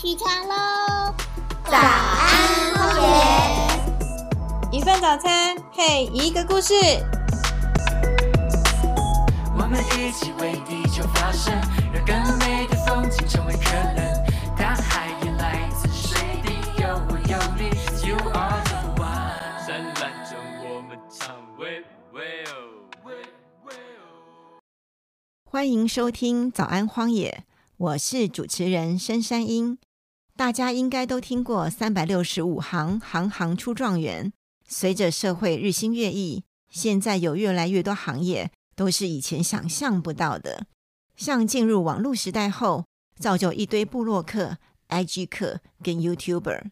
起床喽！早安，荒野。一份早餐配一个故事。我们一起为地球发声，让更美的风景成为可能。大海也来自水滴，有我有你，You are the one。灿烂着我们唱喂喂哦，喂喂哦。欢迎收听《早安荒野》，我是主持人深山鹰。大家应该都听过“三百六十五行，行行出状元”。随着社会日新月异，现在有越来越多行业都是以前想象不到的。像进入网络时代后，造就一堆部落客、IG 客跟 YouTuber。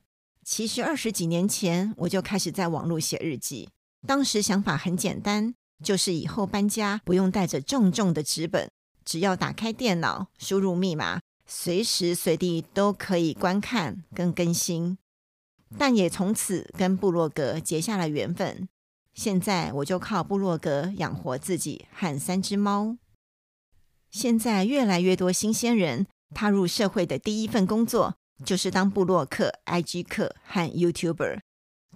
其实二十几年前我就开始在网络写日记，当时想法很简单，就是以后搬家不用带着重重的纸本，只要打开电脑，输入密码。随时随地都可以观看跟更新，但也从此跟部落格结下了缘分。现在我就靠部落格养活自己和三只猫。现在越来越多新鲜人踏入社会的第一份工作就是当部落客、IG 客和 YouTuber。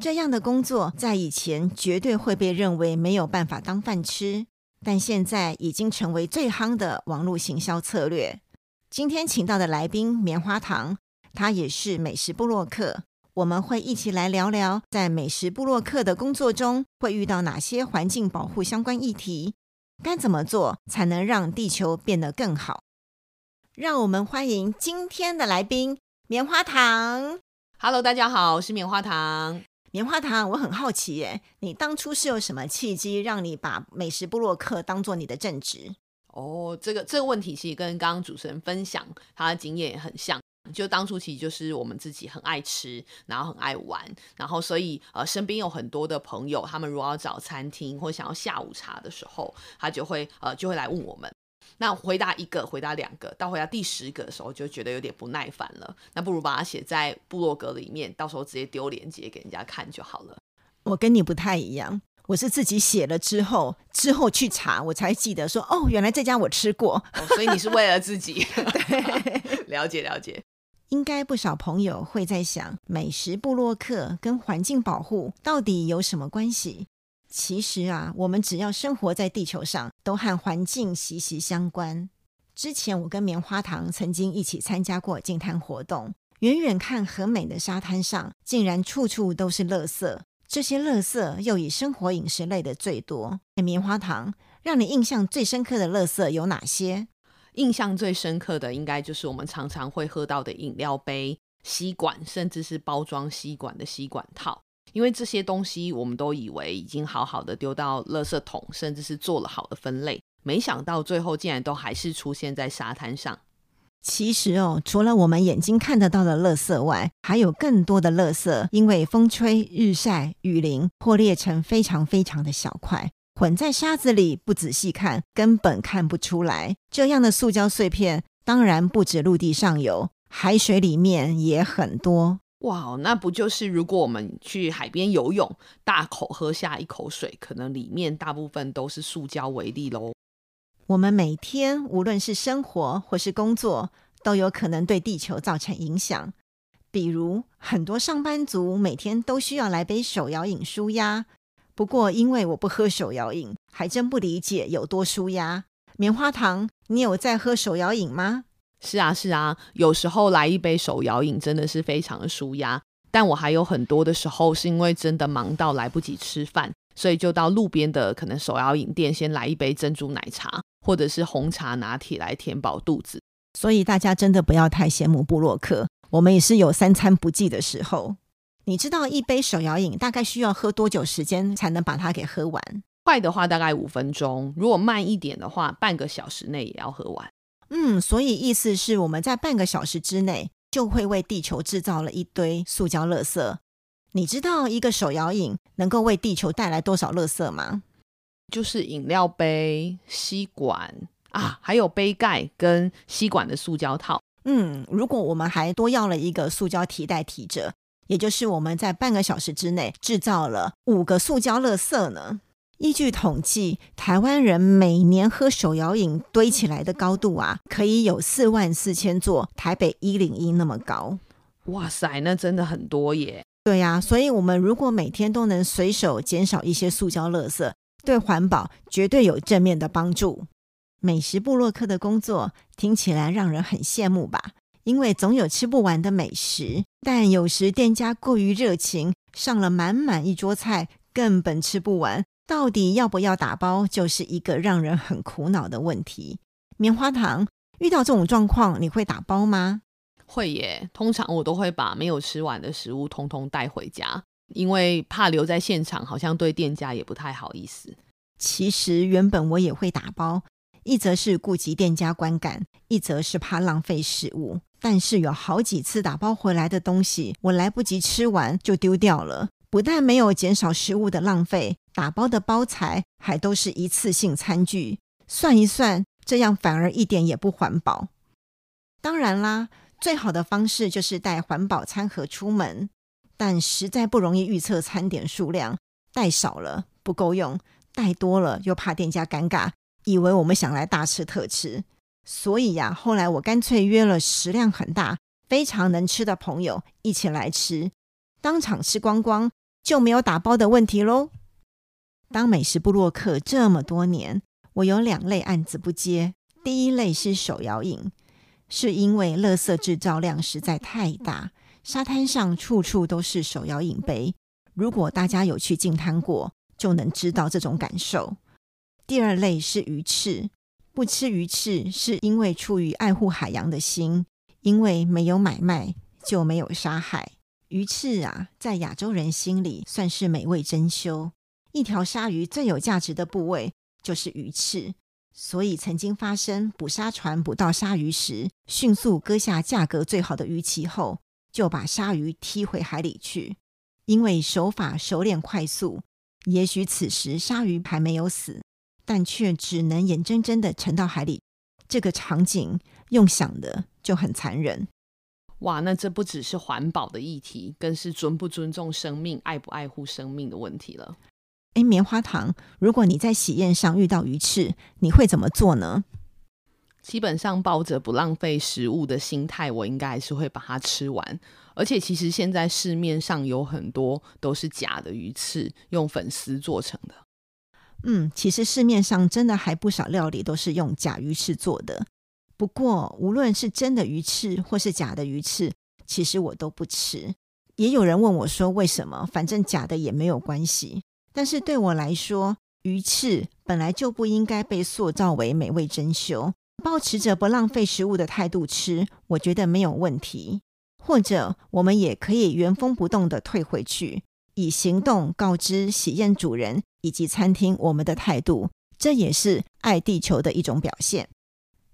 这样的工作在以前绝对会被认为没有办法当饭吃，但现在已经成为最夯的网络行销策略。今天请到的来宾棉花糖，他也是美食部落客。我们会一起来聊聊，在美食部落客的工作中会遇到哪些环境保护相关议题，该怎么做才能让地球变得更好？让我们欢迎今天的来宾棉花糖。Hello，大家好，我是棉花糖。棉花糖，我很好奇耶，你当初是有什么契机让你把美食部落客当做你的正职？哦，这个这个问题其实跟刚刚主持人分享他的经验也很像。就当初其实就是我们自己很爱吃，然后很爱玩，然后所以呃身边有很多的朋友，他们如果要找餐厅或想要下午茶的时候，他就会呃就会来问我们。那回答一个，回答两个，到回答第十个的时候，就觉得有点不耐烦了。那不如把它写在部落格里面，到时候直接丢链接给人家看就好了。我跟你不太一样。我是自己写了之后，之后去查，我才记得说，哦，原来这家我吃过。哦、所以你是为了自己，对，了解了解。应该不少朋友会在想，美食部落客跟环境保护到底有什么关系？其实啊，我们只要生活在地球上，都和环境息息相关。之前我跟棉花糖曾经一起参加过净滩活动，远远看很美的沙滩上，竟然处处都是垃圾。这些垃圾又以生活饮食类的最多。棉花糖，让你印象最深刻的垃圾有哪些？印象最深刻的应该就是我们常常会喝到的饮料杯、吸管，甚至是包装吸管的吸管套。因为这些东西我们都以为已经好好的丢到垃圾桶，甚至是做了好的分类，没想到最后竟然都还是出现在沙滩上。其实哦，除了我们眼睛看得到的垃圾外，还有更多的垃圾，因为风吹日晒雨淋破裂成非常非常的小块，混在沙子里，不仔细看根本看不出来。这样的塑胶碎片，当然不止陆地上有，海水里面也很多。哇，那不就是如果我们去海边游泳，大口喝下一口水，可能里面大部分都是塑胶为例喽。我们每天无论是生活或是工作，都有可能对地球造成影响。比如，很多上班族每天都需要来杯手摇饮舒压。不过，因为我不喝手摇饮，还真不理解有多舒压。棉花糖，你有在喝手摇饮吗？是啊，是啊，有时候来一杯手摇饮真的是非常的舒压。但我还有很多的时候是因为真的忙到来不及吃饭，所以就到路边的可能手摇饮店先来一杯珍珠奶茶。或者是红茶拿铁来填饱肚子，所以大家真的不要太羡慕布洛克，我们也是有三餐不继的时候。你知道一杯手摇饮大概需要喝多久时间才能把它给喝完？快的话大概五分钟，如果慢一点的话，半个小时内也要喝完。嗯，所以意思是我们在半个小时之内就会为地球制造了一堆塑胶垃圾。你知道一个手摇饮能够为地球带来多少垃圾吗？就是饮料杯、吸管啊，还有杯盖跟吸管的塑胶套。嗯，如果我们还多要了一个塑胶提袋提着，也就是我们在半个小时之内制造了五个塑胶垃圾呢。依据统计，台湾人每年喝手摇饮堆起来的高度啊，可以有四万四千座台北一零一那么高。哇塞，那真的很多耶！对呀、所以我们如果每天都能随手减少一些塑胶垃圾，对环保绝对有正面的帮助。美食部落客的工作听起来让人很羡慕吧？因为总有吃不完的美食，但有时店家过于热情，上了满满一桌菜，根本吃不完。到底要不要打包，就是一个让人很苦恼的问题。棉花糖遇到这种状况，你会打包吗？会耶，通常我都会把没有吃完的食物通通带回家，因为怕留在现场，好像对店家也不太好意思。其实原本我也会打包，一则是顾及店家观感，一则是怕浪费食物。但是有好几次打包回来的东西，我来不及吃完就丢掉了。不但没有减少食物的浪费，打包的包材还都是一次性餐具，算一算，这样反而一点也不环保。当然啦，最好的方式就是带环保餐盒出门，但实在不容易预测餐点数量，带少了不够用。带多了又怕店家尴尬，以为我们想来大吃特吃，所以呀、后来我干脆约了食量很大、非常能吃的朋友一起来吃，当场吃光光，就没有打包的问题喽。当美食部落客这么多年，我有两类案子不接，第一类是手摇饮，是因为垃圾制造量实在太大，沙滩上处处都是手摇饮杯。如果大家有去净滩过，就能知道这种感受。第二类是鱼翅，不吃鱼翅是因为出于爱护海洋的心，因为没有买卖就没有杀害。鱼翅啊，在亚洲人心里算是美味珍馐。一条鲨鱼最有价值的部位就是鱼翅，所以曾经发生捕鲨船捕到鲨鱼时，迅速割下价格最好的鱼鳍后，就把鲨鱼踢回海里去。因为手法熟练快速，也许此时鲨鱼还没有死，但却只能眼睁睁的沉到海里。这个场景用想的就很残忍。哇，那这不只是环保的议题，更是尊不尊重生命、爱不爱护生命的问题了。诶，棉花糖，如果你在喜宴上遇到鱼翅，你会怎么做呢？基本上抱着不浪费食物的心态，我应该还是会把它吃完。而且其实现在市面上有很多都是假的鱼翅，用粉丝做成的。嗯，其实市面上真的还不少料理都是用假鱼翅做的。不过，无论是真的鱼翅或是假的鱼翅，其实我都不吃。也有人问我说为什么，反正假的也没有关系。但是对我来说，鱼翅本来就不应该被塑造为美味珍馐。保持着不浪费食物的态度吃，我觉得没有问题。或者，我们也可以原封不动的退回去，以行动告知喜宴主人以及餐厅我们的态度，这也是爱地球的一种表现。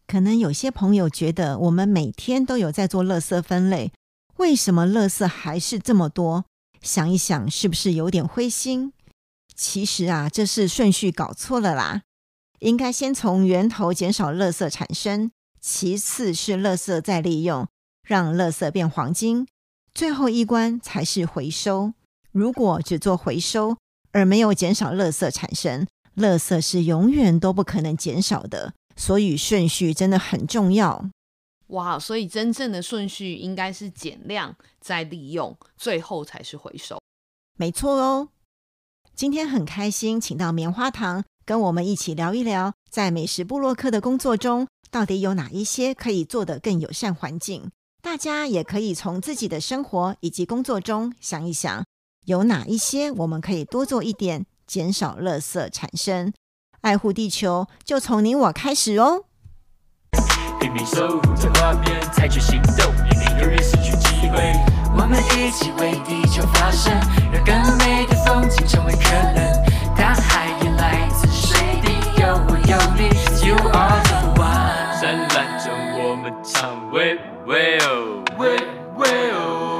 可能有些朋友觉得我们每天都有在做垃圾分类，为什么垃圾还是这么多？想一想，是不是有点灰心？其实啊，这是顺序搞错了啦。应该先从源头减少垃圾产生，其次是垃圾再利用，让垃圾变黄金，最后一关才是回收。如果只做回收而没有减少垃圾产生，垃圾是永远都不可能减少的。所以顺序真的很重要。哇，所以真正的顺序应该是减量再利用，最后才是回收。没错哦。今天很开心，请到棉花糖跟我们一起聊一聊，在美食部落客的工作中，到底有哪一些可以做得更友善环境？大家也可以从自己的生活以及工作中想一想，有哪一些我们可以多做一点，减少垃圾产生。爱护地球，就从你我开始哦。拼命守护着画面，采取行动，以免永远失去机会。我们一起为地球发声，让 Way.